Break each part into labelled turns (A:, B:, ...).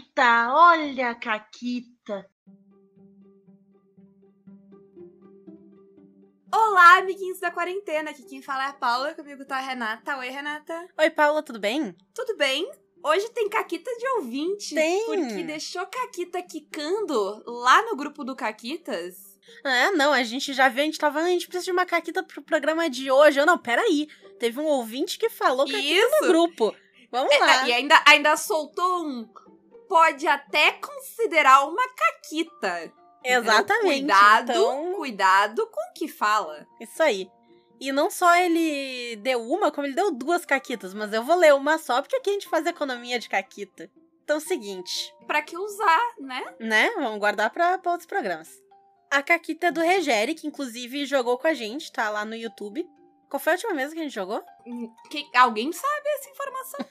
A: Caquita, olha a Caquita.
B: Olá, amiguinhos da quarentena. Aqui quem fala é a Paula, comigo tá a Renata. Oi, Renata.
C: Oi, Paula, tudo bem?
B: Tudo bem? Hoje tem Caquita de ouvinte.
C: Tem.
B: Porque deixou Caquita quicando lá no grupo do Caquitas.
C: Ah, não, a gente já viu, a gente tava, a gente precisa de uma caquita pro programa de hoje. Eu, não, peraí. Teve um ouvinte que falou caquita
B: Isso.
C: no grupo. Vamos
B: É,
C: lá.
B: e ainda, ainda soltou um. Pode até considerar uma Caquita.
C: Exatamente.
B: Cuidado,
C: Então,
B: cuidado com o que fala.
C: isso aí. E não só ele deu uma, como ele deu duas caquitas, mas eu vou ler uma só, porque aqui a gente faz economia de caquita. Então seguinte,
B: Pra que usar, né?
C: né? Vamos guardar pra, pra outros programas. A caquita é do Regeri, que inclusive jogou com a gente, tá lá no YouTube. Qual foi a última vez que a gente jogou?
B: Hum, Quem- alguém sabe essa informação?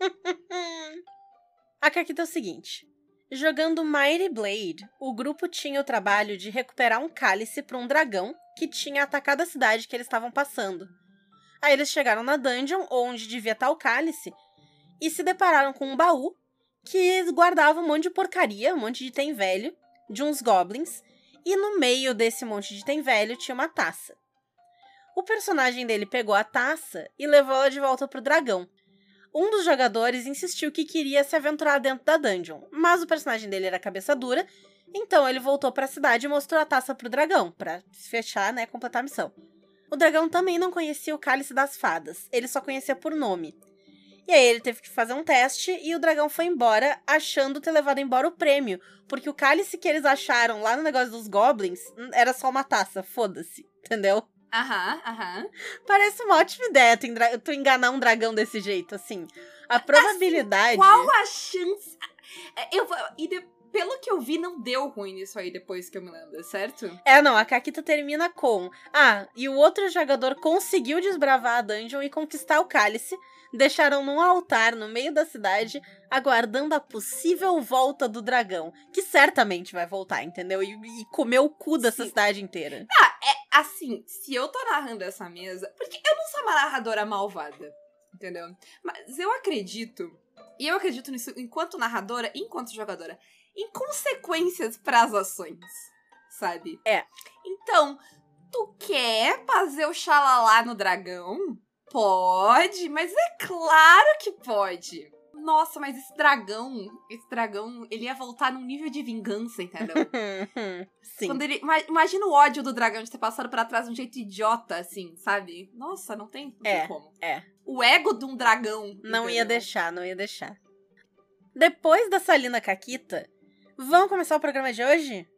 C: A Caquita é o seguinte. Jogando Mighty Blade, o grupo tinha o trabalho de recuperar um cálice para um dragão que tinha atacado a cidade que eles estavam passando. Aí eles chegaram na dungeon, onde devia estar o cálice, e se depararam com um baú que guardava um monte de porcaria, um monte de item velho, de uns goblins, e no meio desse monte de item velho tinha uma taça. O personagem dele pegou a taça e levou ela de volta pro dragão. Um dos jogadores insistiu que queria se aventurar dentro da dungeon, mas o personagem dele era cabeça dura, então ele voltou para a cidade e mostrou a taça pro dragão, para fechar, né, completar a missão. O dragão também não conhecia o cálice das fadas, ele só conhecia por nome. E aí ele teve que fazer um teste e o dragão foi embora, achando ter levado embora o prêmio, porque o cálice que eles acharam lá no negócio dos goblins hum, era só uma taça, foda-se, entendeu?
B: Aham, aham.
C: Parece uma ótima ideia tu, enganar um dragão desse jeito, assim. A probabilidade.
B: Qual a chance? É, Eu, vou- e pelo que eu vi, não deu ruim nisso aí depois que eu me lembro, certo?
C: É, não, a Caquita termina com. Ah, e o outro jogador conseguiu desbravar a dungeon e conquistar o cálice. Deixaram num altar no meio da cidade, aguardando a possível volta do dragão. Que certamente vai voltar, entendeu? E, e comer o cu dessa
B: Sim.
C: cidade inteira.
B: Ah, assim, se eu tô narrando essa mesa. Porque eu não sou uma narradora malvada, entendeu? Mas eu acredito. E eu acredito nisso enquanto narradora e enquanto jogadora. Em consequências pras ações, sabe?
C: É.
B: Então, tu quer fazer o xalalá no dragão? Pode, mas é claro que pode. Nossa, mas esse dragão, esse dragão, ele ia voltar num nível de vingança, entendeu?
C: Sim.
B: Quando ele, ima- imagina o ódio do dragão de ter passado pra trás de um jeito idiota, assim, sabe? Nossa, não tem, não
C: É,
B: tem como.
C: é.
B: O ego de um dragão.
C: Não ia
B: entendeu?
C: deixar, não ia deixar. Depois da Salina Caquita, vamos começar o programa de hoje?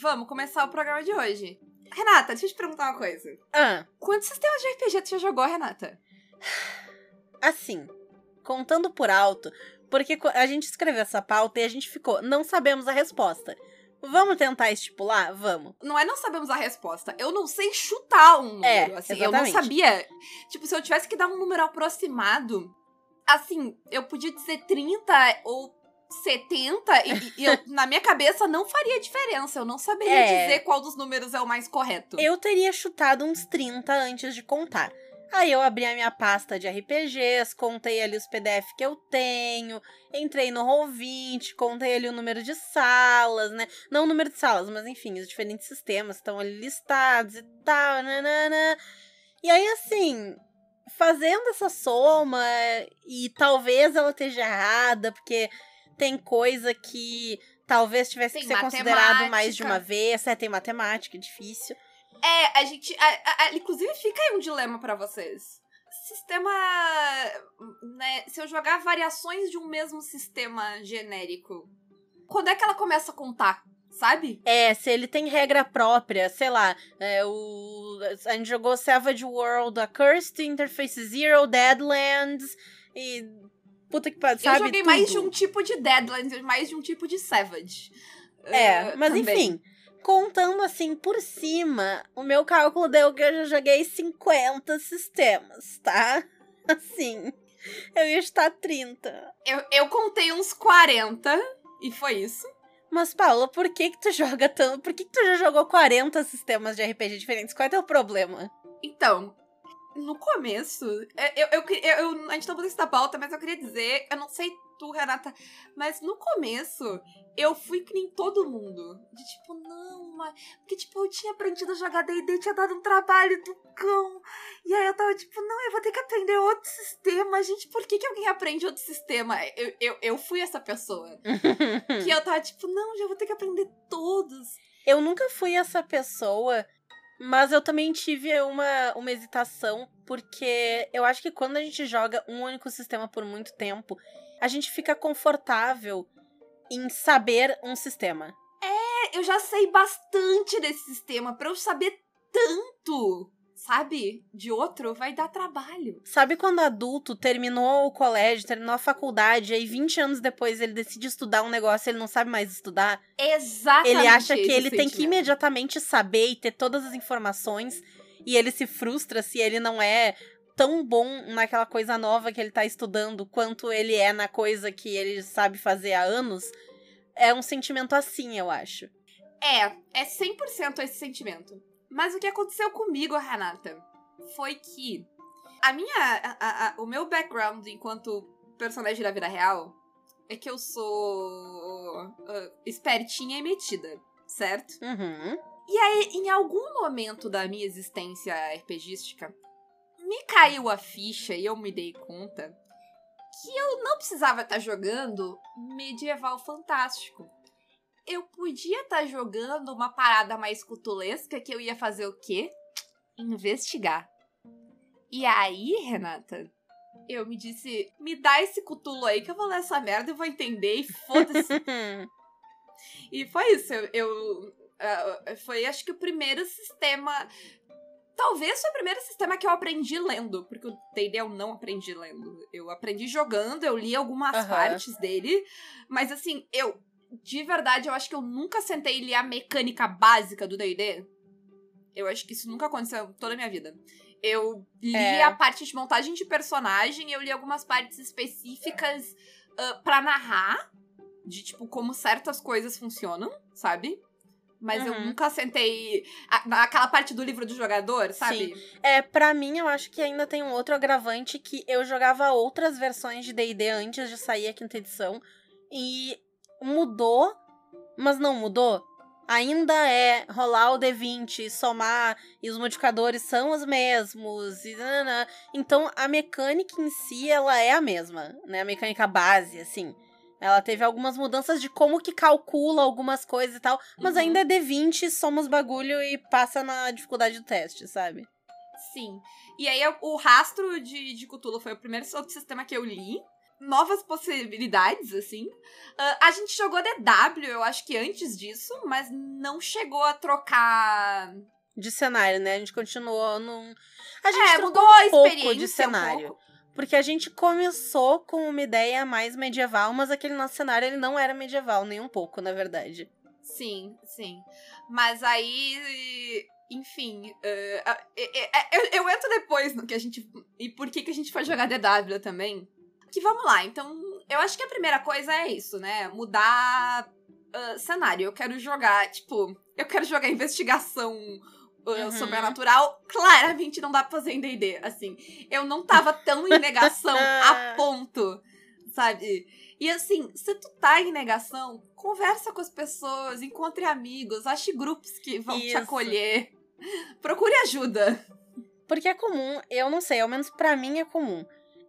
B: Vamos começar o programa de hoje. Renata, deixa eu te perguntar uma coisa.
C: Ah,
B: Quantos sistemas de RPG tu já jogou, Renata?
C: assim, contando por alto, porque a gente escreveu essa pauta e a gente ficou, não sabemos a resposta. Vamos tentar estipular? Vamos.
B: Não é não sabemos a resposta. Eu não sei chutar um número.
C: É,
B: assim, eu não sabia. Tipo, se eu tivesse que dar um número aproximado, assim, eu podia dizer 30 ou 70 e, e eu, na minha cabeça não faria diferença. Eu não saberia
C: É.
B: dizer qual dos números é o mais correto.
C: Eu teria chutado uns 30 antes de contar. Aí eu abri a minha pasta de RPGs, contei ali os PDF que eu tenho, entrei no Roll20, contei ali o número de salas, né? Não o número de salas, mas enfim, os diferentes sistemas estão ali listados e tal, nanana. E aí, assim, fazendo essa soma, e talvez ela esteja errada, porque tem coisa que talvez tivesse
B: Tem
C: que ser considerado mais de
B: matemática.
C: uma vez. É, tem matemática, é difícil.
B: É, a gente. a- a- inclusive, fica aí um dilema pra vocês. Sistema. Né, se eu jogar variações de um mesmo sistema genérico, quando é que ela começa a contar? Sabe?
C: É, se ele tem regra própria, sei lá, é, o, a gente jogou Savage World, A Cursed Interface Zero, Deadlands e. Puta que pariu, sabe?
B: eu joguei mais de
C: tudo.
B: um tipo de Deadlands mais de um tipo de Savage.
C: É,
B: Eh,
C: mas
B: também.
C: enfim, contando assim por cima, o meu cálculo deu que eu já joguei 50 sistemas, tá? Assim, eu ia estar 30.
B: Eu, eu contei uns 40 e foi isso.
C: Mas, Paula, por que que tu joga tanto? Por que que tu já jogou 40 sistemas de RPG diferentes? Qual é teu problema?
B: Então, no começo, é, eu, eu, eu, eu, a gente mudando isso da pauta, mas eu queria dizer, eu não sei tu, Renata, mas no começo eu fui que nem todo mundo. De tipo, não, mas. Porque, tipo, eu tinha aprendido a jogar DD, tinha dado um trabalho do cão. E aí eu tava tipo, não, eu vou ter que aprender outro sistema. Gente, por que, que alguém aprende outro sistema? Eu, eu, eu fui essa pessoa. que eu tava tipo, não, já vou ter que aprender todos.
C: Eu nunca fui essa pessoa mas eu também tive uma, uma hesitação, porque eu acho que quando a gente joga um único sistema por muito tempo, a gente fica confortável em saber um sistema.
B: É, eu já sei bastante desse sistema. Para eu saber tanto, sabe, de outro, vai dar trabalho.
C: Sabe quando adulto terminou o colégio, terminou a faculdade, aí 20 anos depois ele decide estudar um negócio e ele não sabe mais estudar?
B: Exatamente.
C: Ele acha que ele sentimento. tem que imediatamente saber e ter todas as informações e ele se frustra se ele não é tão bom naquela coisa nova que ele tá estudando quanto ele é na coisa que ele sabe fazer há anos. É um sentimento assim, eu acho.
B: É, é 100% esse sentimento. Mas o que aconteceu comigo, Renata, foi que a minha. A, a, o meu background enquanto personagem da vida real é que eu sou uh, espertinha e metida, certo?
C: Uhum.
B: E aí, em algum momento da minha existência RPGística, me caiu a ficha e eu me dei conta que eu não precisava estar jogando medieval fantástico eu podia estar tá jogando uma parada mais cutulesca que eu ia fazer o quê? Investigar. E aí, Renata, eu me disse: me dá esse cutulo aí que eu vou ler essa merda e vou entender e foda-se. e foi isso. Eu. eu uh, foi acho que o primeiro sistema. Talvez foi o primeiro sistema que eu aprendi lendo, porque o D&D eu não aprendi lendo. Eu aprendi jogando, eu li algumas uhum. partes dele, mas assim, eu de verdade, eu acho que eu nunca sentei ler a mecânica básica do D&D. Eu acho que isso nunca aconteceu toda a minha vida. Eu li é. a parte de montagem de personagem, eu li algumas partes específicas uh, para narrar, de tipo, como certas coisas funcionam, sabe? Mas uhum. eu nunca sentei naquela parte do livro do jogador, sabe?
C: Sim. É, para mim, eu acho que ainda tem um outro agravante que eu jogava outras versões de D&D antes de sair a quinta edição. E mudou, mas não mudou. Ainda é rolar o D20, somar, e os modificadores são os mesmos. E, então a mecânica em si ela é a mesma, né? A mecânica base, assim. Ela teve algumas mudanças de como que calcula algumas coisas e tal, mas uhum. ainda é D20, somos bagulho e passa na dificuldade do teste, sabe?
B: Sim. E aí o rastro de, de Cthulhu foi o primeiro sistema que eu li novas possibilidades, assim. Uh, a gente jogou DW, eu acho que antes disso, mas não chegou a trocar.
C: De cenário, né? A gente continuou num. A gente
B: é, mudou um
C: pouco de cenário. Um porque a gente começou com uma ideia mais medieval, mas aquele nosso cenário ele não era medieval, nem um pouco, na verdade.
B: Sim, sim. Mas aí enfim, uh, eu, eu, entro depois no que a gente. E por que, que a gente foi jogar DW também que vamos lá. Então, eu acho que a primeira coisa é isso, né? Mudar uh, cenário. Eu quero jogar, tipo, eu quero jogar investigação uhum. sobrenatural. Claramente não dá pra fazer em DD. Assim, eu não tava tão em negação a ponto, sabe? E assim, se tu tá em negação, conversa com as pessoas, encontre amigos, ache grupos que vão Isso. te acolher. Procure ajuda.
C: Porque é comum, eu não sei, ao menos para mim é comum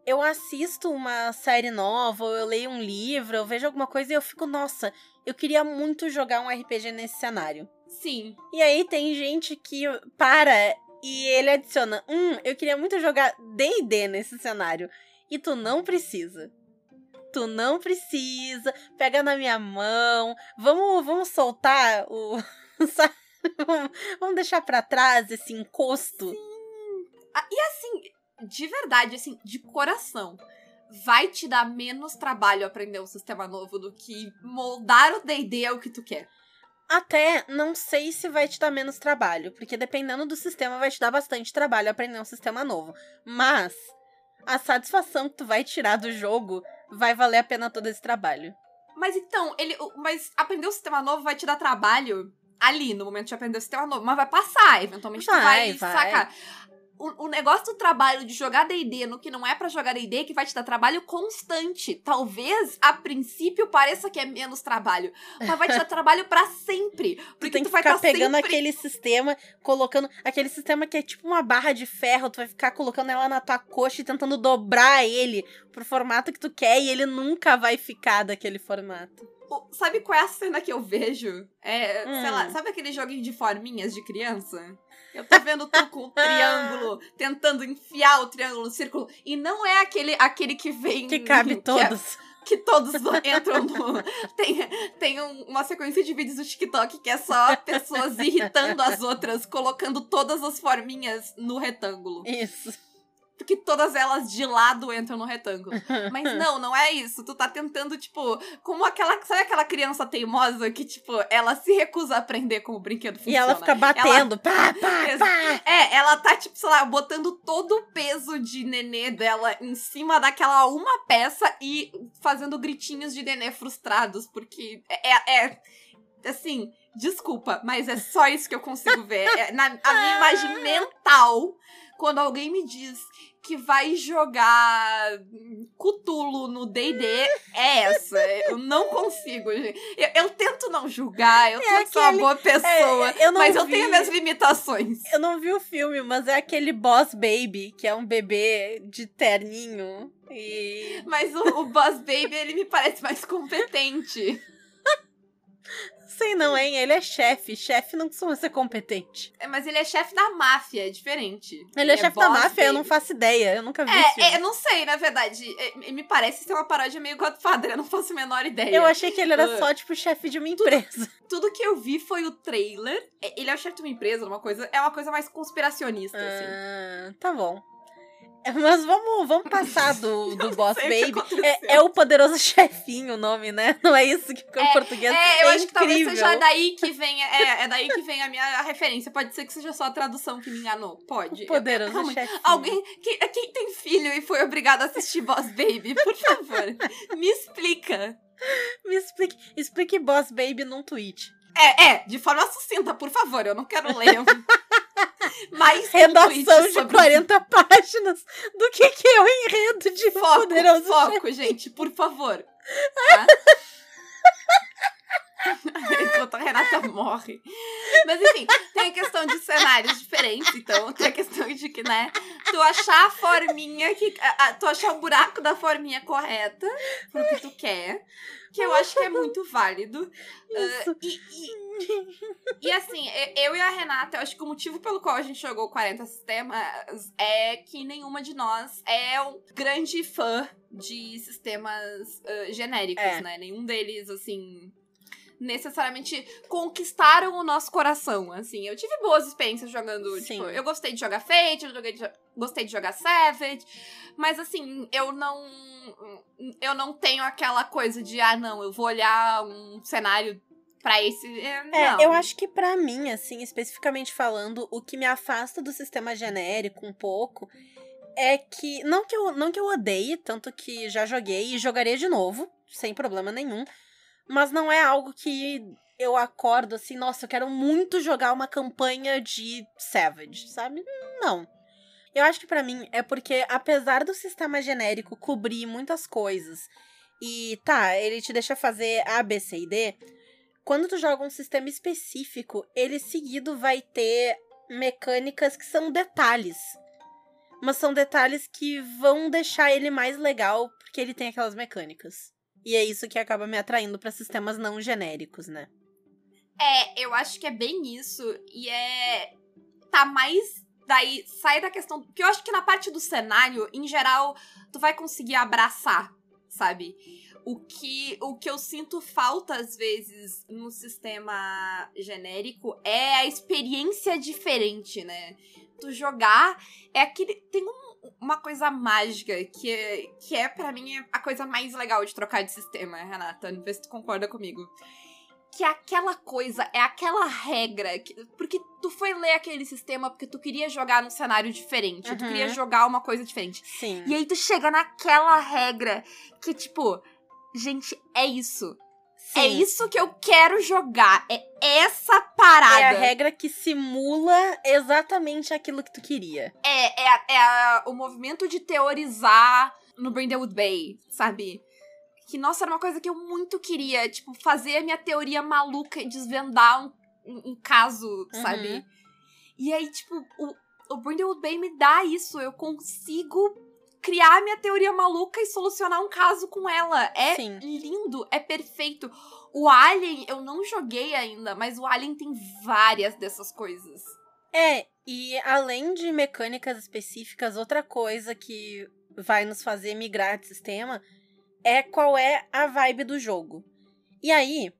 C: eu assisto uma série nova, ou eu leio um livro, eu vejo alguma coisa e eu fico, nossa, eu queria muito jogar um RPG nesse cenário.
B: Sim.
C: E aí tem gente que para e ele adiciona, hum, eu queria muito jogar D&D nesse cenário. E tu não precisa. Tu não precisa. Pega na minha mão. Vamos, vamos soltar o. vamos deixar para trás esse encosto.
B: Sim. Ah, e assim, de verdade, assim, de coração, vai te dar menos trabalho aprender um sistema novo do que moldar o D&D ao que tu quer.
C: Até não sei se vai te dar menos trabalho, porque dependendo do sistema vai te dar bastante trabalho aprender um sistema novo. Mas a satisfação que tu vai tirar do jogo vai valer a pena todo esse trabalho.
B: Mas então, ele, mas aprender um sistema novo vai te dar trabalho ali no momento de aprender o sistema novo, mas vai passar, eventualmente vai, tu vai, vai. sacar o, o negócio do trabalho de jogar D&D no que não é pra jogar D&D que vai te dar trabalho constante. Talvez, a princípio, pareça que é menos trabalho, mas vai te dar trabalho pra sempre. Porque
C: Tu tem
B: tu
C: que
B: vai
C: ficar
B: estar
C: pegando
B: sempre...
C: aquele sistema, colocando. Aquele sistema que é tipo uma barra de ferro, tu vai ficar colocando ela na tua coxa e tentando dobrar ele pro formato que tu quer e ele nunca vai ficar daquele formato.
B: O- Sabe qual é a cena que eu vejo? É, sei
C: Hum.
B: lá, sabe aquele joguinho de forminhas de criança? Eu tô vendo tu com o triângulo, tentando enfiar o triângulo no círculo. E não é aquele, aquele que vem.
C: Que cabe
B: é-
C: todos.
B: que todos entram no. Tem, tem um- uma sequência de vídeos do TikTok que é só pessoas irritando as outras, colocando todas as forminhas no retângulo.
C: Isso.
B: Porque todas elas de lado entram no retângulo. Mas não, não é isso. Tu tá tentando, tipo, como aquela. Sabe aquela criança teimosa que, tipo, ela se recusa a aprender como o brinquedo funciona?
C: E ela fica batendo. Pá, pá,
B: Ex-
C: pá.
B: É, ela tá, tipo, sei lá, botando todo o peso de nenê dela em cima daquela uma peça e fazendo gritinhos de nenê frustrados, porque é. é- é- assim, desculpa, mas é só isso que eu consigo ver. É, na a minha imagem mental, quando alguém me diz que vai jogar Cutulo no D&D, é essa. Eu não consigo, gente. Eu, eu tento não julgar, eu tento ser uma
C: aquele-
B: boa pessoa,
C: é, eu
B: mas eu
C: vi.
B: tenho minhas limitações.
C: Eu não vi o filme, mas é aquele Boss Baby, que é um bebê de terninho. E.
B: Mas o, o Boss Baby, ele me parece mais competente.
C: Sei não, hein? Ele é chefe. Chefe não costuma ser competente.
B: É, Mas ele é chefe da máfia, é diferente.
C: Ele é, chefe da máfia, eu não faço ideia. Eu nunca vi
B: É,
C: filme.
B: é, eu não sei, na verdade. É, me parece ser uma paródia meio Godfather, eu não faço a menor ideia.
C: Eu achei que ele era
B: Uh,
C: só, tipo, chefe de uma empresa.
B: Tudo que eu vi foi o trailer. É, Ele é o chefe de uma empresa, uma coisa. É uma coisa mais conspiracionista, assim.
C: Ah, tá bom. É, Mas vamos, vamos passar do, do Boss
B: o
C: Baby. É, é o poderoso chefinho o nome, né? Não é isso que ficou em português.
B: É, eu
C: É
B: acho que talvez
C: incrível.
B: seja daí que vem. É, é daí que vem a minha referência. Pode ser que seja só a tradução que me enganou. Pode. Eu-
C: Poderoso
B: realmente,
C: chefinho.
B: Alguém. Quem, quem tem filho e foi obrigado a assistir Boss Baby, por favor, me explica.
C: Me explique, explique Boss Baby num tweet.
B: É, é, de forma sucinta, por favor. Eu não quero ler mais
C: Redação de
B: sobre
C: 40 páginas do que, que é o enredo de
B: Foco,
C: Poderoso
B: foco, gente, por favor. Tá? Enquanto a Renata morre. Mas enfim, tem a questão de cenários diferentes, então tem a questão de que, né, tu achar a forminha que. a- a- tu achar o buraco da forminha correta pro que tu quer. Que eu acho que é muito válido.
C: Isso.
B: Ah, e, e, e assim, eu e a Renata, eu acho que o motivo pelo qual a gente jogou 40 sistemas é que nenhuma de nós é um grande fã de sistemas ah, genéricos,
C: É.
B: né? Nenhum deles, assim, necessariamente conquistaram o nosso coração, assim. Eu tive boas experiências jogando,
C: Sim.
B: tipo, eu gostei de jogar Fate, eu joguei de gostei de jogar Savage, mas assim, eu não eu não tenho aquela coisa de ah, não, eu vou olhar um cenário pra esse, é,
C: É,
B: não.
C: eu acho que pra mim, assim, especificamente falando, o que me afasta do sistema genérico um pouco é que não que eu não que eu odeie, tanto que já joguei e jogaria de novo, sem problema nenhum, mas não é algo que eu acordo assim, nossa, eu quero muito jogar uma campanha de Savage, sabe? Não. Eu acho que pra mim é porque apesar do sistema genérico cobrir muitas coisas e tá, ele te deixa fazer A, B, C e D, quando tu joga um sistema específico, ele seguido vai ter mecânicas que são detalhes. Mas são detalhes que vão deixar ele mais legal porque ele tem aquelas mecânicas. E é isso que acaba me atraindo pra sistemas não genéricos, né?
B: É, eu acho que é bem isso. E é. Tá mais. Daí sai da questão. Porque eu acho que na parte do cenário, em geral, tu vai conseguir abraçar, sabe? O que, o que eu sinto falta, às vezes, no sistema genérico é a experiência diferente, né? Tu jogar é aquele. Tem um- uma coisa mágica que é, que é para mim, a coisa mais legal de trocar de sistema, Renata. Vê se tu concorda comigo que é aquela coisa, é aquela regra. Que, porque tu foi ler aquele sistema porque tu queria jogar num cenário diferente. Tu
C: Uhum.
B: queria jogar uma coisa diferente.
C: Sim.
B: E aí tu chega naquela regra que, tipo, gente, é isso.
C: Sim.
B: É isso que eu quero jogar. É essa parada.
C: É a regra que simula exatamente aquilo que tu queria.
B: É, é, é a- o movimento de teorizar no Brindlewood Bay, sabe? Que, nossa, era uma coisa que eu muito queria. Tipo, fazer a minha teoria maluca e desvendar um, um- um caso,
C: Uhum.
B: sabe? E aí, tipo, o, o Brindlewood Bay me dá isso. Eu consigo criar minha teoria maluca e solucionar um caso com ela. É
C: Sim.
B: lindo, é perfeito. O Alien, eu não joguei ainda, mas o Alien tem várias dessas coisas.
C: É, e além de mecânicas específicas, outra coisa que vai nos fazer migrar de sistema é qual é a vibe do jogo. E aí,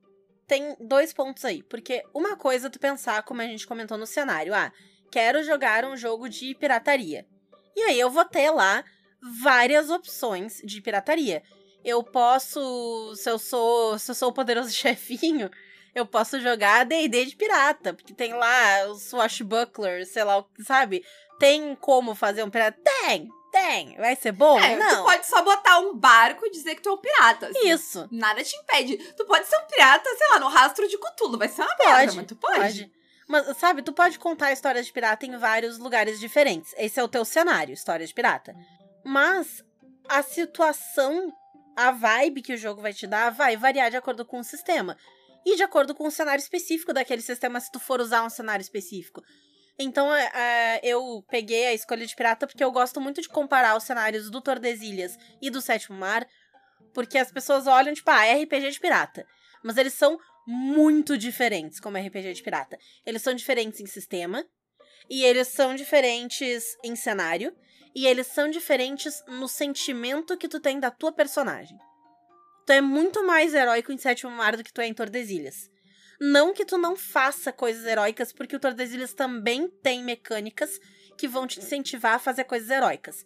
C: tem dois pontos aí. Porque uma coisa é tu pensar, como a gente comentou no cenário, ah, quero jogar um jogo de pirataria. E aí eu vou ter lá várias opções de pirataria. Eu posso, se eu sou, se eu sou o poderoso chefinho, eu posso jogar D&D de pirata, porque tem lá os swashbucklers, sei lá, o que, sabe? Tem como fazer um pirata? Tem, tem. Vai ser bom?
B: É, tu
C: Não.
B: pode só botar um barco e dizer que tu é um pirata. assim.
C: Isso.
B: Nada te impede. Tu pode ser um pirata, sei lá, no rastro de Cthulhu. Vai ser uma merda,
C: Pode,
B: mas tu pode.
C: Pode. Mas, sabe, tu pode contar histórias de pirata em vários lugares diferentes. Esse é o teu cenário, história de pirata. Mas a situação, a vibe que o jogo vai te dar vai variar de acordo com o sistema. E de acordo com o cenário específico daquele sistema, se tu for usar um cenário específico. Então, é, é, eu peguei a escolha de pirata porque eu gosto muito de comparar os cenários do Tordesilhas e do Sétimo Mar. Porque as pessoas olham, tipo, ah, é RPG de pirata. Mas eles são muito diferentes como RPG de pirata. Eles são diferentes em sistema, e eles são diferentes em cenário, e eles são diferentes no sentimento que tu tem da tua personagem. Tu é muito mais heróico em Sétimo Mar do que tu é em Tordesilhas. Não que tu não faça coisas heróicas, porque o Tordesilhas também tem mecânicas que vão te incentivar a fazer coisas heróicas.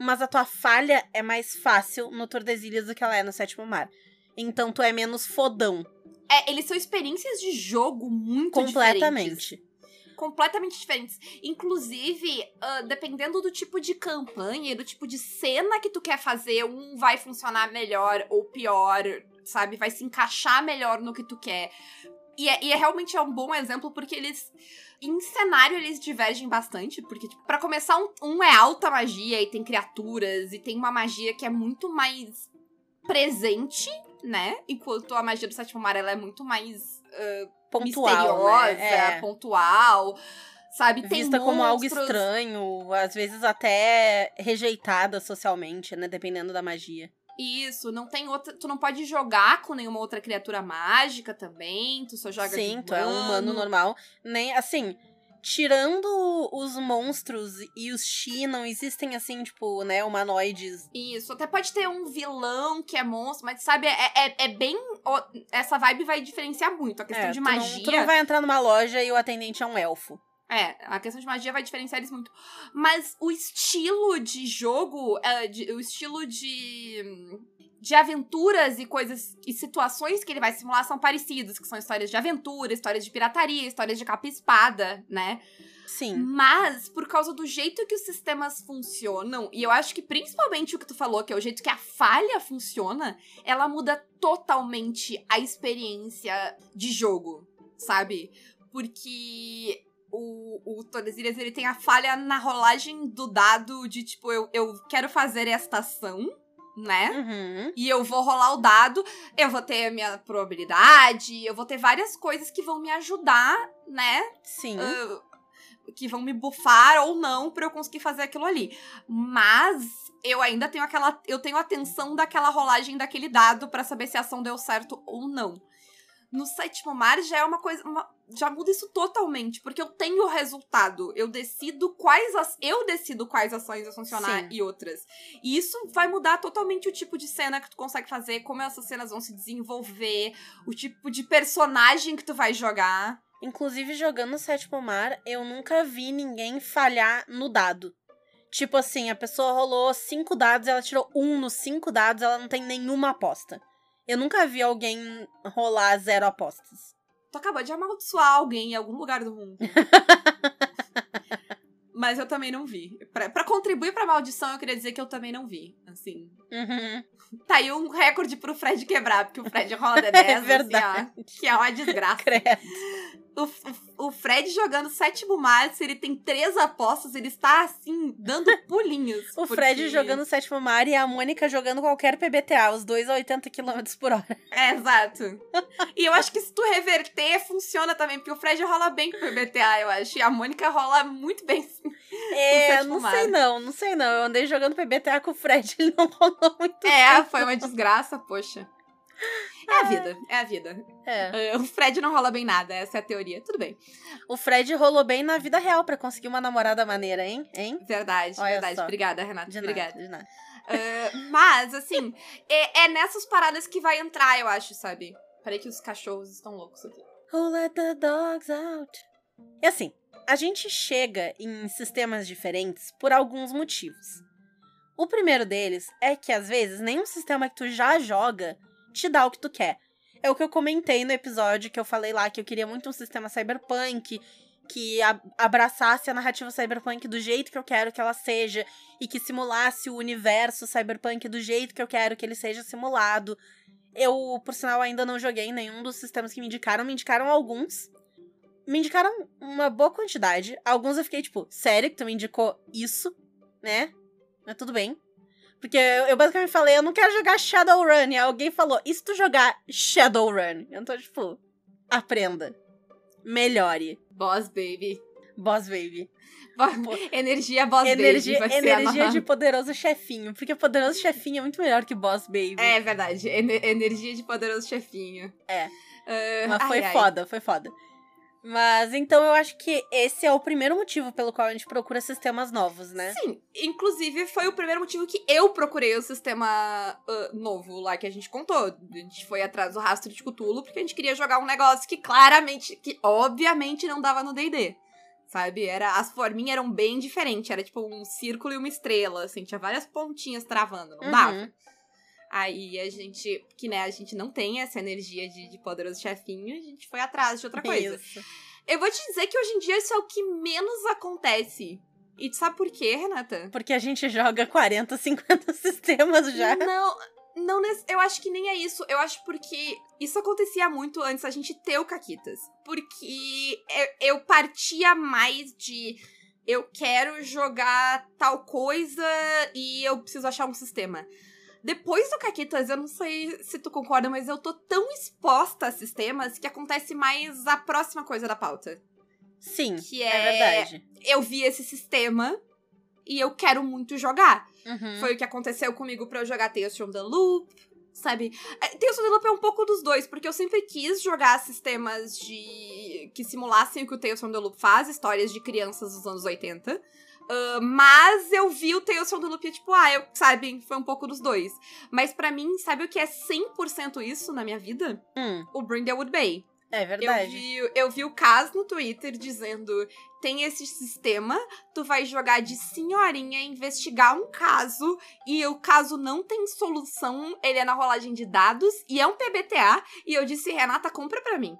C: Mas a tua falha é mais fácil no Tordesilhas do que ela é no Sétimo Mar. Então tu é menos fodão.
B: É, eles são experiências de jogo muito diferentes.
C: Completamente.
B: diferentes. Inclusive, ah, dependendo do tipo de campanha e do tipo de cena que tu quer fazer, um vai funcionar melhor ou pior, sabe? Vai se encaixar melhor no que tu quer. E é, e é realmente é um bom exemplo porque eles. Em cenário, eles divergem bastante, porque, tipo, pra começar, um, um é alta magia e tem criaturas, e tem uma magia que é muito mais presente, né? Enquanto a magia do sétimo mar ela é muito mais ah,
C: Pontual,
B: misteriosa,
C: né? É.
B: pontual, sabe? Tem
C: Vista como algo estranho, às vezes até rejeitada socialmente, né? Dependendo da magia.
B: Isso, não tem outra. Tu não pode jogar com nenhuma outra criatura mágica também. Tu só joga
C: Sim,
B: de
C: tu é um humano normal. Nem assim. Tirando os monstros e os Shi, não existem assim, tipo, né, humanoides.
B: Isso, até pode ter um vilão que é monstro, mas sabe, é, é, é bem. Essa vibe vai diferenciar muito. A questão
C: É,
B: de
C: tu não-
B: magia.
C: tu não vai entrar numa loja e o atendente é um elfo.
B: É, a questão de magia vai diferenciar eles muito. Mas o estilo de jogo, é, de- o estilo de. De aventuras e coisas e situações que ele vai simular são parecidos, que são histórias de aventura, histórias de pirataria, histórias de capa e espada, né?
C: Sim.
B: Mas, por causa do jeito que os sistemas funcionam, e eu acho que principalmente o que tu falou, que é o jeito que a falha funciona, ela muda totalmente a experiência de jogo, sabe? Porque o, o Tordesilhas, ele tem a falha na rolagem do dado de, tipo, eu, eu quero fazer esta ação, né?
C: Uhum.
B: E eu vou rolar o dado, eu vou ter a minha probabilidade, eu vou ter várias coisas que vão me ajudar, né?
C: Sim.
B: ah, que vão me bufar ou não pra eu conseguir fazer aquilo ali. Mas eu ainda tenho aquela. Eu tenho atenção daquela rolagem daquele dado pra saber se a ação deu certo ou não. No sétimo mar já é uma coisa. uma- já muda isso totalmente, porque eu tenho o resultado. Eu decido quais as. Eu decido quais ações vão funcionar
C: Sim.
B: e outras. E isso vai mudar totalmente o tipo de cena que tu consegue fazer, como essas cenas vão se desenvolver, o tipo de personagem que tu vai jogar.
C: Inclusive, jogando Sétimo Mar, eu nunca vi ninguém falhar no dado. Tipo assim, a pessoa rolou cinco dados, ela tirou um nos cinco dados, ela não tem nenhuma aposta. Eu nunca vi alguém rolar zero apostas.
B: Tu acabou de amaldiçoar alguém em algum lugar do mundo. Mas eu também não vi. Pra, pra contribuir pra maldição, eu queria dizer que eu também não vi. Assim.
C: Uhum.
B: Tá aí um recorde pro Fred quebrar, porque o Fred rola de 10,
C: É
B: assim,
C: verdade.
B: ó, que é uma desgraça.
C: Credo.
B: O, o, Fred jogando sétimo mar, se ele tem três apostas, ele está, assim, dando pulinhos.
C: O
B: porque-
C: Fred jogando sétimo mar e a Mônica jogando qualquer PBTA, os dois a 80 km por hora.
B: É, exato. E eu acho que se tu reverter, funciona também, porque o Fred rola bem com o PBTA, eu acho. E a Mônica rola muito bem. sim.
C: É, não sei não, não sei não. Eu andei jogando PBTA com o Fred, ele não rolou muito
B: É,
C: bem.
B: foi uma desgraça, poxa. É a vida, é a vida.
C: É.
B: É, O Fred não rola bem nada, essa é a teoria. Tudo bem.
C: O Fred rolou bem na vida real pra conseguir uma namorada maneira, hein? Hein?
B: Verdade,
C: Olha
B: verdade.
C: só.
B: Obrigada, Renata.
C: De
B: Obrigada.
C: nada, de nada.
B: Ah, mas, assim, é, é nessas paradas que vai entrar, eu acho, sabe? Peraí que os cachorros estão loucos aqui.
C: Who let the dogs out? E assim, a gente chega em sistemas diferentes por alguns motivos. O primeiro deles é que às vezes nenhum sistema que tu já joga te dá o que tu quer. É o que eu comentei no episódio que eu falei lá que eu queria muito um sistema cyberpunk que abraçasse a narrativa cyberpunk do jeito que eu quero que ela seja e que simulasse o universo cyberpunk do jeito que eu quero que ele seja simulado. Eu, por sinal, ainda não joguei nenhum dos sistemas que me indicaram. Me indicaram alguns. Me indicaram uma boa quantidade. Alguns eu fiquei tipo, sério que tu me indicou isso? Né? Mas tudo bem. Porque eu, basicamente falei, eu não quero jogar Shadowrun. E alguém falou, e se tu jogar Shadowrun? Eu tô tipo, aprenda. Melhore.
B: Boss Baby.
C: Boss Baby.
B: Bo- energia Boss
C: energia
B: Baby.
C: energia de poderoso chefinho. Porque poderoso chefinho é muito melhor que Boss Baby.
B: É verdade. Ener- energia de poderoso chefinho.
C: É.
B: Ah,
C: Mas
B: ai,
C: foi
B: ai.
C: foda, foi foda. Mas então eu acho que esse é o primeiro motivo pelo qual a gente procura sistemas novos, né?
B: Sim, inclusive foi o primeiro motivo que eu procurei o sistema ah, novo lá que a gente contou. A gente foi atrás do rastro de Cthulhu porque a gente queria jogar um negócio que claramente, que obviamente não dava no D&D. Sabe? Era, as forminhas eram bem diferentes. Era tipo um círculo e uma estrela, assim. Tinha várias pontinhas travando. Não
C: Uhum.
B: dava. Aí a gente, que né, a gente não tem essa energia de, de poderoso chefinho, a gente foi atrás de outra coisa.
C: Isso.
B: Eu vou te dizer que hoje em dia isso é o que menos acontece. E tu sabe por quê, Renata?
C: Porque a gente joga 40, 50 sistemas já.
B: Não, não, eu acho que nem é isso. Eu acho porque isso acontecia muito antes da gente ter o Caquitas. Porque eu partia mais de eu quero jogar tal coisa e eu preciso achar um sistema. Depois do Caquitas, eu não sei se tu concorda, mas eu tô tão exposta a sistemas que acontece mais a próxima coisa da pauta.
C: Sim,
B: Que
C: é,
B: é-
C: verdade.
B: Eu vi esse sistema e eu quero muito jogar.
C: Uhum.
B: Foi o que aconteceu comigo pra eu jogar Tales from the Loop, sabe? É, Tales from the Loop é um pouco dos dois, porque eu sempre quis jogar sistemas de que simulassem o que o Tales from the Loop faz, histórias de crianças dos anos 80. Ah, mas eu vi o Tales from the Loop tipo, ah, eu, sabe, foi um pouco dos dois. Mas pra mim, sabe o que é 100% isso na minha vida?
C: Hum,
B: O Brindlewood Bay.
C: é
B: Eu
C: verdade.
B: vi, eu vi o Cas no Twitter dizendo: tem esse sistema, tu vai jogar de senhorinha, investigar um caso, e o caso não tem solução, ele é na rolagem de dados, e é um PBTA. E eu disse: Renata, compra pra mim.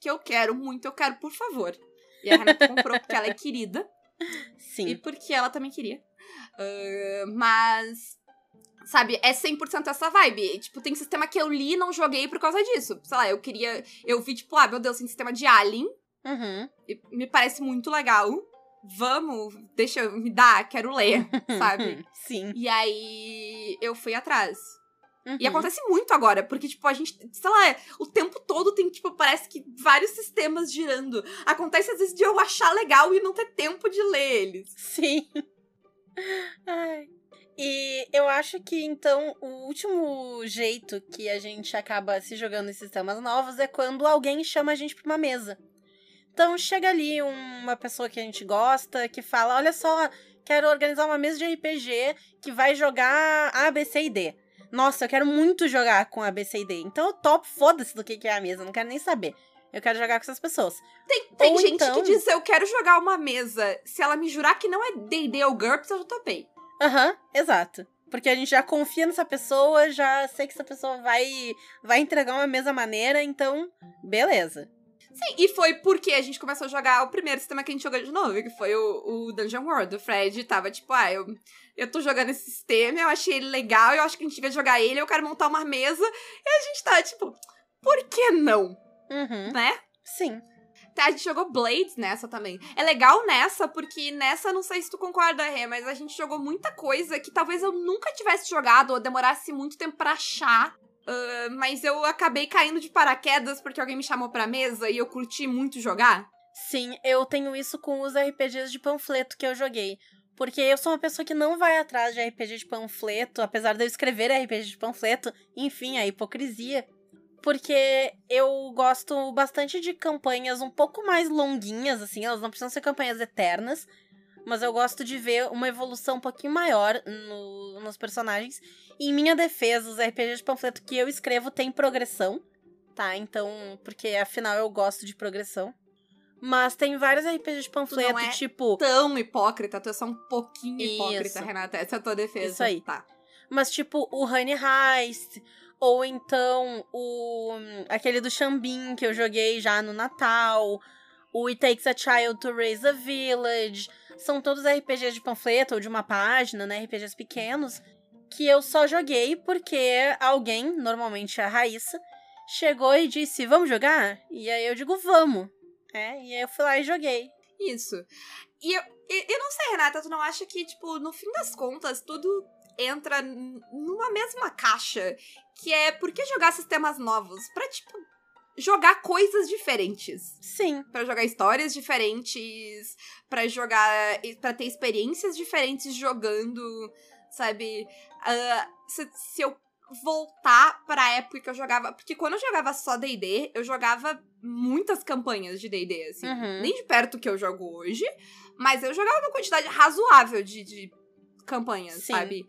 B: Que eu quero muito, eu quero, por favor. E a Renata comprou porque ela é querida e
C: Sim.
B: porque ela também queria. Ah, mas. Sabe, é 100% essa vibe. Tipo, tem sistema que eu li e não joguei por causa disso. Sei lá, eu queria. Eu vi, tipo, ah, meu Deus, tem sistema de Alien.
C: Uhum.
B: e me parece muito legal. Vamos, deixa eu me dar, quero ler, sabe?
C: Sim.
B: E aí eu fui atrás. E
C: Uhum.
B: acontece muito agora, porque, tipo, a gente, sei lá, o tempo todo tem, tipo, parece que vários sistemas girando. Acontece às vezes de eu achar legal e não ter tempo de ler eles.
C: Sim. Ai. E eu acho que, então, o último jeito que a gente acaba se jogando em sistemas novos é quando alguém chama a gente pra uma mesa. Então, chega ali uma pessoa que a gente gosta, que fala: Olha só, quero organizar uma mesa de RPG que vai jogar A, B, C e D. Nossa, eu quero muito jogar com A, B, C e D. Então, eu topo, foda-se do que que é a mesa, não quero nem saber. Eu quero jogar com essas pessoas.
B: Tem, tem gente
C: então-
B: que diz, eu quero jogar uma mesa. Se ela me jurar que não é D&D ou GURPS, eu já topei.
C: Aham, exato. Porque a gente já confia nessa pessoa, já sei que essa pessoa vai, vai entregar uma mesa maneira, então, beleza.
B: Sim, e foi porque a gente começou a jogar o primeiro sistema que a gente jogou de novo, que foi o, o Dungeon World. O Fred tava tipo, ah, eu, eu tô jogando esse sistema, eu achei ele legal, eu acho que a gente devia jogar ele, eu quero montar uma mesa. E a gente tá tipo, por que não?
C: Uhum.
B: Né?
C: Sim.
B: Tá, a gente jogou Blades nessa também. É legal nessa, porque nessa, não sei se tu concorda, Rê, mas a gente jogou muita coisa que talvez eu nunca tivesse jogado ou demorasse muito tempo pra achar. Uh, mas eu acabei caindo de paraquedas porque alguém me chamou pra mesa e eu curti muito jogar.
C: Sim, eu tenho isso com os RPGs de panfleto que eu joguei. Porque eu sou uma pessoa que não vai atrás de RPG de panfleto, apesar de eu escrever RPG de panfleto, enfim, a hipocrisia porque eu gosto bastante de campanhas um pouco mais longuinhas, assim, elas não precisam ser campanhas eternas, mas eu gosto de ver uma evolução um pouquinho maior no, nos personagens. E em minha defesa, os RPGs de panfleto que eu escrevo têm progressão, tá? Então, porque afinal eu gosto de progressão. Mas tem vários RPGs de panfleto,
B: é
C: tipo.
B: Tão hipócrita, tu é só um pouquinho
C: Isso.
B: hipócrita, Renata. Essa é a tua defesa.
C: Isso aí.
B: Tá.
C: Mas, tipo, o Honey Heist, ou então o aquele do Xambin que eu joguei já no Natal, o It Takes a Child to Raise a Village, são todos RPGs de panfleto ou de uma página, né, RPGs pequenos, que eu só joguei porque alguém, normalmente a Raíssa, chegou e disse: "Vamos jogar?" E aí eu digo: "Vamos". É, e aí eu fui lá e joguei.
B: Isso. E eu, eu, não sei, Renata, tu não acha que, tipo, no fim das contas, tudo entra numa mesma caixa, que é por que jogar sistemas novos? Pra, tipo, jogar coisas diferentes.
C: Sim.
B: Para jogar histórias diferentes, para jogar, para ter experiências diferentes jogando, sabe? Uh, se, se eu voltar pra época que eu jogava. Porque quando eu jogava só DD, eu jogava muitas campanhas de DD, assim.
C: Uhum.
B: Nem de perto que eu jogo hoje. Mas eu jogava uma quantidade razoável de, de campanhas,
C: Sim.
B: sabe?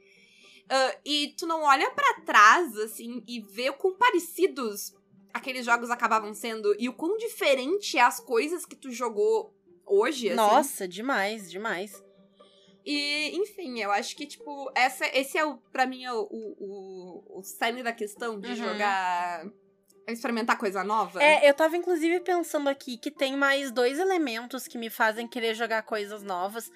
B: Uh, e tu não olha para trás, assim, e vê o quão parecidos aqueles jogos acabavam sendo e o quão diferente é as coisas que tu jogou hoje, assim.
C: Nossa, demais, demais.
B: E, enfim, eu acho que, tipo, essa, esse é, o, pra mim, o, o, o cerne da questão de
C: Uhum.
B: jogar. experimentar coisa nova.
C: É, eu tava inclusive pensando aqui que tem mais dois elementos que me fazem querer jogar coisas novas.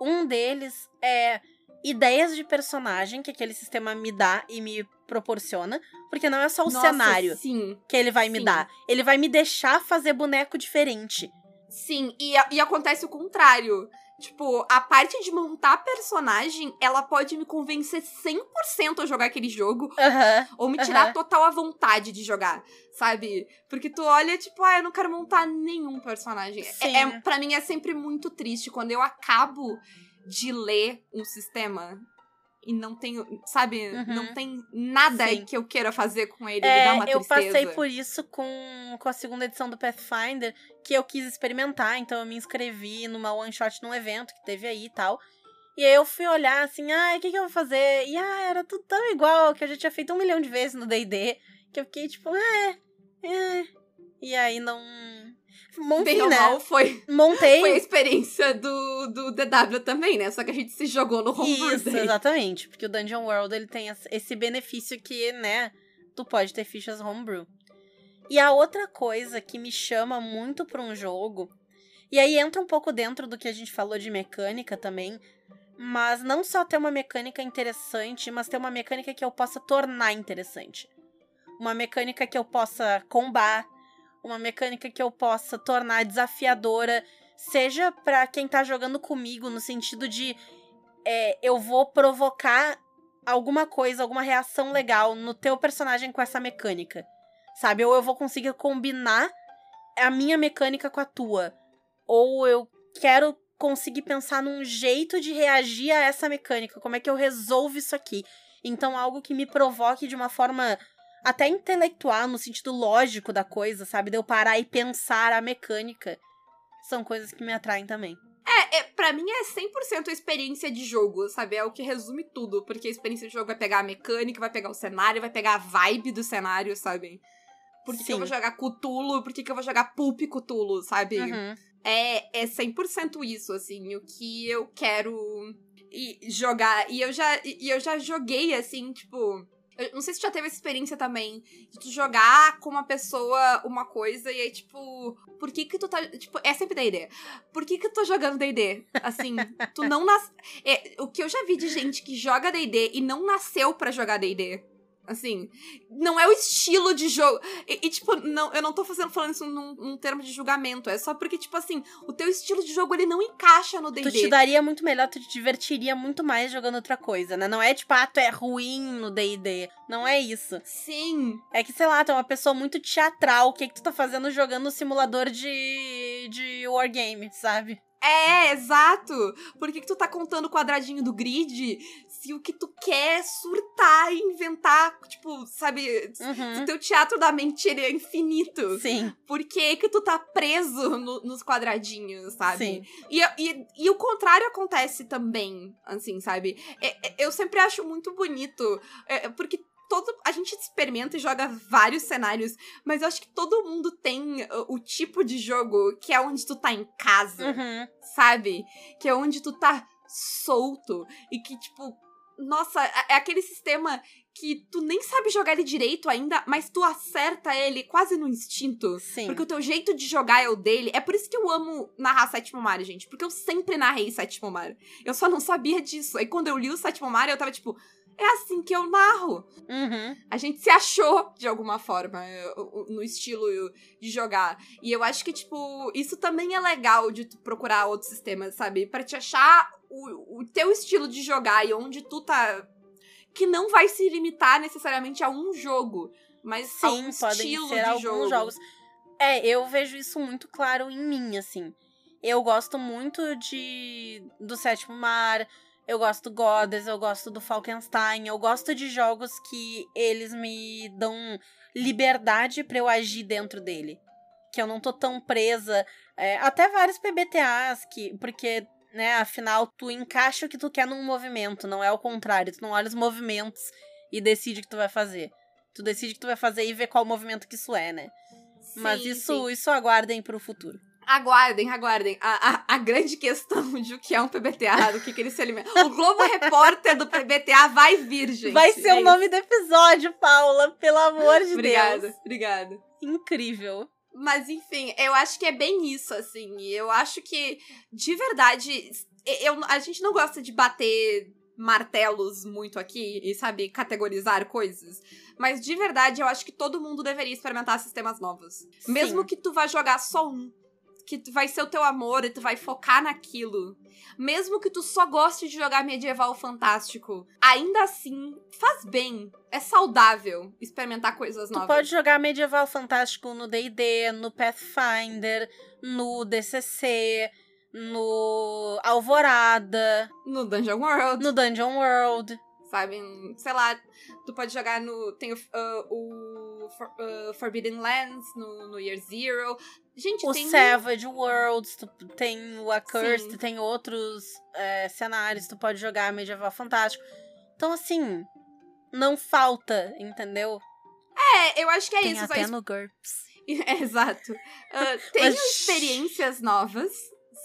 C: Um deles é ideias de personagem que aquele sistema me dá e me proporciona. Porque não é só o
B: Nossa,
C: cenário
B: Sim,
C: que ele vai me
B: sim.
C: dar. Ele vai me deixar fazer boneco diferente.
B: sim. E, e acontece o contrário. Tipo, a parte de montar personagem, ela pode me convencer 100% a jogar aquele jogo.
C: Aham.
B: Ou me tirar
C: Aham.
B: total a vontade de jogar, sabe? Porque tu olha, tipo, ah, eu não quero montar nenhum personagem.
C: Sim.
B: É, é, pra mim é sempre muito triste quando eu acabo de ler um sistema e não tenho, sabe?
C: Uhum.
B: Não tem nada
C: Sim.
B: que eu queira fazer com ele.
C: É, eu
B: tristeza.
C: passei por isso com, com a segunda edição do Pathfinder, que eu quis experimentar, então eu me inscrevi numa one shot num evento que teve aí e tal. E aí eu fui olhar assim, ah, o que, que eu vou fazer? E ah, era tudo tão igual que eu já tinha feito um milhão de vezes no DD, que eu fiquei tipo, é, é. E aí não.
B: Bem
C: enfim, né?
B: mal, foi,
C: Montei.
B: foi a experiência do, do DW também, né? Só que a gente se jogou no homebrew
C: Isso, exatamente. Porque o Dungeon World ele tem esse- esse benefício que, né, tu pode ter fichas homebrew. E a outra coisa que me chama muito pra um jogo, e aí entra um pouco dentro do que a gente falou de mecânica também, mas não só ter uma mecânica interessante, mas ter uma mecânica que eu possa tornar interessante. Uma mecânica que eu possa combar, uma mecânica que eu possa tornar desafiadora, seja pra quem tá jogando comigo, no sentido de é, eu vou provocar alguma coisa, alguma reação legal no teu personagem com essa mecânica. Sabe? Ou eu vou conseguir combinar a minha mecânica com a tua. Ou eu quero conseguir pensar num jeito de reagir a essa mecânica. Como é que eu resolvo isso aqui? Então, algo que me provoque de uma forma até intelectual, no sentido lógico da coisa, sabe? De eu parar e pensar a mecânica. São coisas que me atraem também.
B: É, é, pra mim é 100% a experiência de jogo, sabe? É o que resume tudo. Porque a experiência de jogo vai pegar a mecânica, vai pegar o cenário, vai pegar a vibe do cenário, sabe? Por que, que eu vou jogar Cthulhu? Por que, que eu vou jogar Pulp Cthulhu, sabe?
C: Uhum.
B: É, é 100% isso, assim, o que eu quero e jogar. E eu já, e eu já joguei, assim, tipo. Eu não sei se já teve essa experiência também de tu jogar com uma pessoa uma coisa e aí, tipo, por que que tu tá. Tipo, é sempre D&D. Por que que tu tá jogando D&D? Assim, tu não nas... É, o que eu já vi de gente que joga D&D e não nasceu pra jogar D&D. Assim, não é o estilo de jogo. E, e, tipo, não, eu não tô fazendo, falando isso num, num, termo de julgamento. É só porque, tipo assim, o teu estilo de jogo ele não encaixa no D&D.
C: Tu te daria muito melhor, tu te divertiria muito mais jogando outra coisa, né? Não é tipo, ah, tu é ruim no D&D. Não é isso.
B: Sim.
C: É que, sei lá, tu é uma pessoa muito teatral. O que, que tu tá fazendo jogando simulador de, de wargame, sabe?
B: É, exato. Por que, que tu tá contando o quadradinho do grid se o que tu quer é surtar e inventar, tipo, sabe?
C: Uhum.
B: O teu teatro da mente ele é infinito.
C: Sim.
B: Por que, que tu tá preso no, nos quadradinhos, sabe?
C: Sim.
B: E, e, e o contrário acontece também, assim, sabe? É, é, eu sempre acho muito bonito, é, porque todo. A gente experimenta e joga vários cenários, mas eu acho que todo mundo tem o, o tipo de jogo que é onde tu tá em casa,
C: Uhum.
B: sabe? Que é onde tu tá solto e que, tipo, nossa, é é aquele sistema que tu nem sabe jogar ele direito ainda, mas tu acerta ele quase no instinto.
C: Sim.
B: Porque o teu jeito de jogar é o dele. É por isso que eu amo narrar Sétimo Mario, gente. Porque eu sempre narrei Sétimo Mario. Eu só não sabia disso. Aí quando eu li o Sétimo Mario, eu tava tipo, é assim que eu narro.
C: Uhum.
B: A gente se achou de alguma forma eh, no estilo de jogar. E eu acho que, tipo, isso também é legal de tu procurar outros sistemas, sabe? Pra te achar o, o teu estilo de jogar e onde tu tá. Que não vai se limitar necessariamente a um jogo, mas a um
C: Sim,
B: estilo
C: ser
B: de
C: alguns
B: jogo.
C: jogos. É, eu vejo isso muito claro em mim, assim. Eu gosto muito de do Sétimo Mar, eu gosto do Goddess, eu gosto do Falkenstein, eu gosto de jogos que eles me dão liberdade pra eu agir dentro dele. Que eu não tô tão presa. é, até vários PBTAs, que, porque, né, afinal, tu encaixa o que tu quer num movimento, não é o contrário. Tu não olha os movimentos e decide o que tu vai fazer. Tu decide o que tu vai fazer e vê qual movimento que isso é, né? Mas
B: Sim,
C: isso,
B: sim.
C: isso aguardem pro futuro.
B: Aguardem, aguardem. A, a, a grande questão de o que é um PBTA, do que, que ele se alimenta. O Globo Repórter do PBTA vai vir, gente.
C: Vai ser
B: É
C: o nome do episódio, Paula, pelo amor de
B: Obrigada,
C: Deus.
B: obrigada.
C: Incrível.
B: Mas enfim, eu acho que é bem isso, assim. Eu acho que, de verdade, eu, a gente não gosta de bater martelos muito aqui e, sabe, categorizar coisas. Mas de verdade, eu acho que todo mundo deveria experimentar sistemas novos.
C: Sim.
B: Mesmo que tu vá jogar só um. Que tu vai ser o teu amor e tu vai focar naquilo. Mesmo que tu só goste de jogar medieval fantástico, ainda assim, faz bem. É saudável experimentar coisas
C: Tu
B: novas.
C: pode jogar medieval fantástico no D&D, no Pathfinder, no DCC, no Alvorada,
B: No Dungeon World.
C: no Dungeon World.
B: sabe? Sei lá, tu pode jogar no. Tem o, ah, o For- ah, Forbidden Lands no, no Year Zero. Gente,
C: O
B: tem.
C: Savage Worlds, tu tem o Accursed, tem outros é, cenários, tu pode jogar medieval fantástico. Então, assim, não falta, entendeu?
B: É, eu acho que é
C: tem
B: isso.
C: até no GURPS.
B: É, exato. Ah, tenham
C: Mas-
B: experiências novas,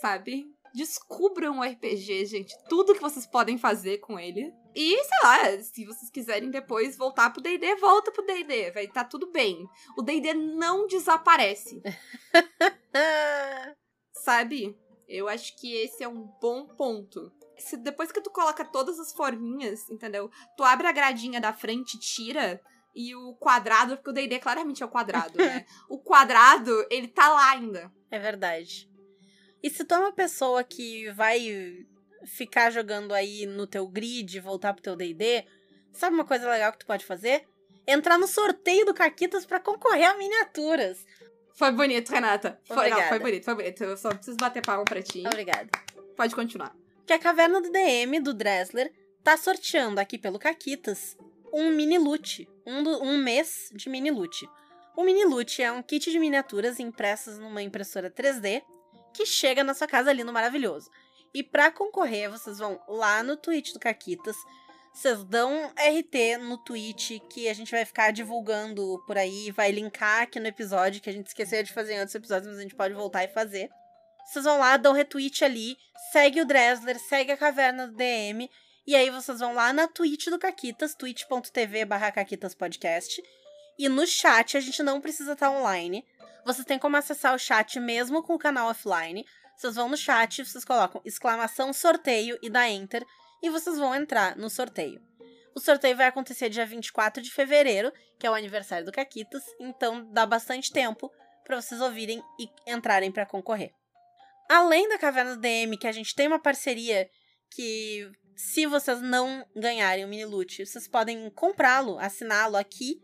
B: sabe? Descubram o RPG, gente. Tudo que vocês podem fazer com ele. E, sei lá, se vocês quiserem depois voltar pro D&D, volta pro D&D. Vai tá tudo bem. O D&D não desaparece. Sabe? Eu acho que esse é um bom ponto. Se depois que tu coloca todas as forminhas, entendeu? Tu abre a gradinha da frente, tira e o quadrado, porque o D&D claramente é o quadrado, né? o quadrado, ele tá lá ainda.
C: é verdade. E se tu é uma pessoa que vai ficar jogando aí no teu grid, voltar pro teu D&D, sabe uma coisa legal que tu pode fazer? Entrar no sorteio do Caquitas pra concorrer a miniaturas.
B: Foi bonito, Renata. Foi, não, foi bonito, foi bonito. Eu só preciso bater palma pra ti.
C: Obrigada.
B: Pode continuar.
C: que a Caverna do DM, do Dressler, tá sorteando aqui pelo Caquitas um mini loot. Um, do- um mês de mini loot. O mini loot é um kit de miniaturas impressas numa impressora 3D que chega na sua casa ali no Maravilhoso. E pra concorrer, vocês vão lá no Twitch do Caquitas, vocês dão RT no Twitch que a gente vai ficar divulgando por aí, vai linkar aqui no episódio, que a gente esqueceu de fazer em outros episódios, mas a gente pode voltar e fazer. Vocês vão lá, dão retweet ali, segue o Dressler, segue a Caverna do DM E aí vocês vão lá na Twitch do Caquitas, twitch.tv barra Podcast. E no chat a gente não precisa estar online. Vocês têm como acessar o chat mesmo com o canal offline. Vocês vão no chat, vocês colocam exclamação sorteio e dá enter. E vocês vão entrar no sorteio. O sorteio vai acontecer dia 24 de fevereiro, que é o aniversário do Caquitas. Então dá bastante tempo para vocês ouvirem e entrarem para concorrer. Além da Caverna do DM, que a gente tem uma parceria que se vocês não ganharem o mini loot, vocês podem comprá-lo, assiná-lo aqui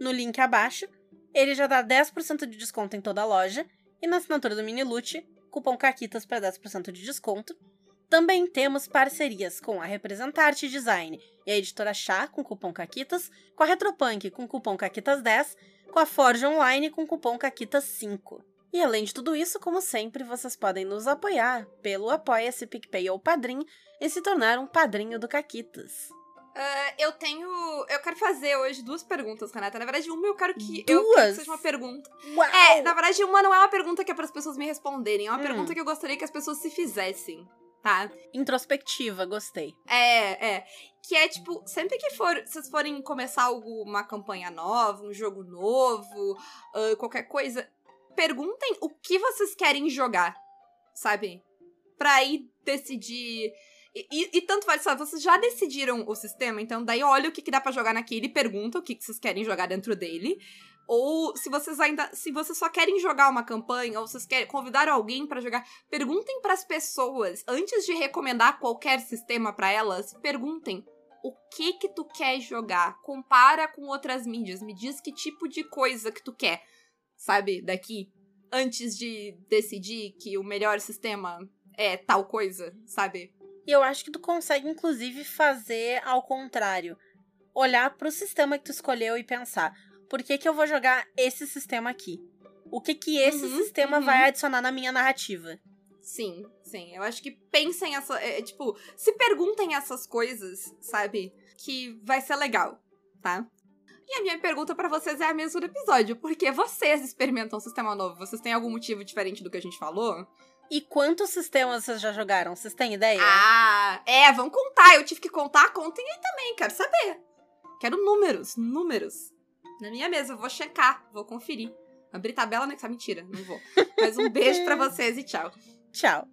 C: no link abaixo. Ele já dá 10% de desconto em toda a loja. E na assinatura do mini cupom CAQUITAS para 10% de desconto. Também temos parcerias com a Representarte Design e a Editora Chá com cupom CAQUITAS, com a Retropunk com cupom CAQUITAS10, com a Forge Online com cupom CAQUITAS5. E além de tudo isso, como sempre, vocês podem nos apoiar pelo Apoia-se PicPay ou Padrim e se tornar um padrinho do Caquitas.
B: Uh, eu tenho. Eu quero fazer hoje duas perguntas, Renata. Na verdade, uma eu quero que.
C: Duas?
B: Eu quero que seja uma pergunta.
C: Uau!
B: É, na verdade, uma não é uma pergunta que é para as pessoas me responderem. É uma
C: Hum.
B: pergunta que eu gostaria que as pessoas se fizessem, tá?
C: Introspectiva, gostei.
B: É, é. Que é tipo, sempre que for, vocês forem começar algo, uma campanha nova, um jogo novo, ah, qualquer coisa, perguntem o que vocês querem jogar, sabe? Pra aí decidir. E, e- tanto faz, sabe? Vocês já decidiram o sistema, então daí olha o que, que dá pra jogar naquele e pergunta o que, que vocês querem jogar dentro dele. Ou se vocês ainda. Se vocês só querem jogar uma campanha, ou vocês querem convidar alguém pra jogar, perguntem pras pessoas, antes de recomendar qualquer sistema pra elas, perguntem o que que tu quer jogar. Compara com outras mídias. Me diz que tipo de coisa que tu quer, sabe, daqui. Antes de decidir que o melhor sistema é tal coisa, sabe?
C: E eu acho que tu consegue, inclusive, fazer ao contrário. Olhar pro sistema que tu escolheu e pensar: por que, que eu vou jogar esse sistema aqui? O que que esse
B: Uhum,
C: sistema
B: uhum.
C: vai adicionar na minha narrativa?
B: Sim, sim. Eu acho que pensem essa. é, tipo, se perguntem essas coisas, sabe? Que vai ser legal, tá? E a minha pergunta pra vocês é a mesma do episódio. Por que vocês experimentam um sistema novo? Vocês têm algum motivo diferente do que a gente falou?
C: E quantos sistemas vocês já jogaram? Vocês têm ideia?
B: Ah, é, vão contar. Eu tive que contar, contem aí também, quero saber. Quero números, números. Na minha mesa, eu vou checar, vou conferir. Abrir tabela, né? Mentira, não vou. Mas um beijo pra vocês e tchau.
C: Tchau.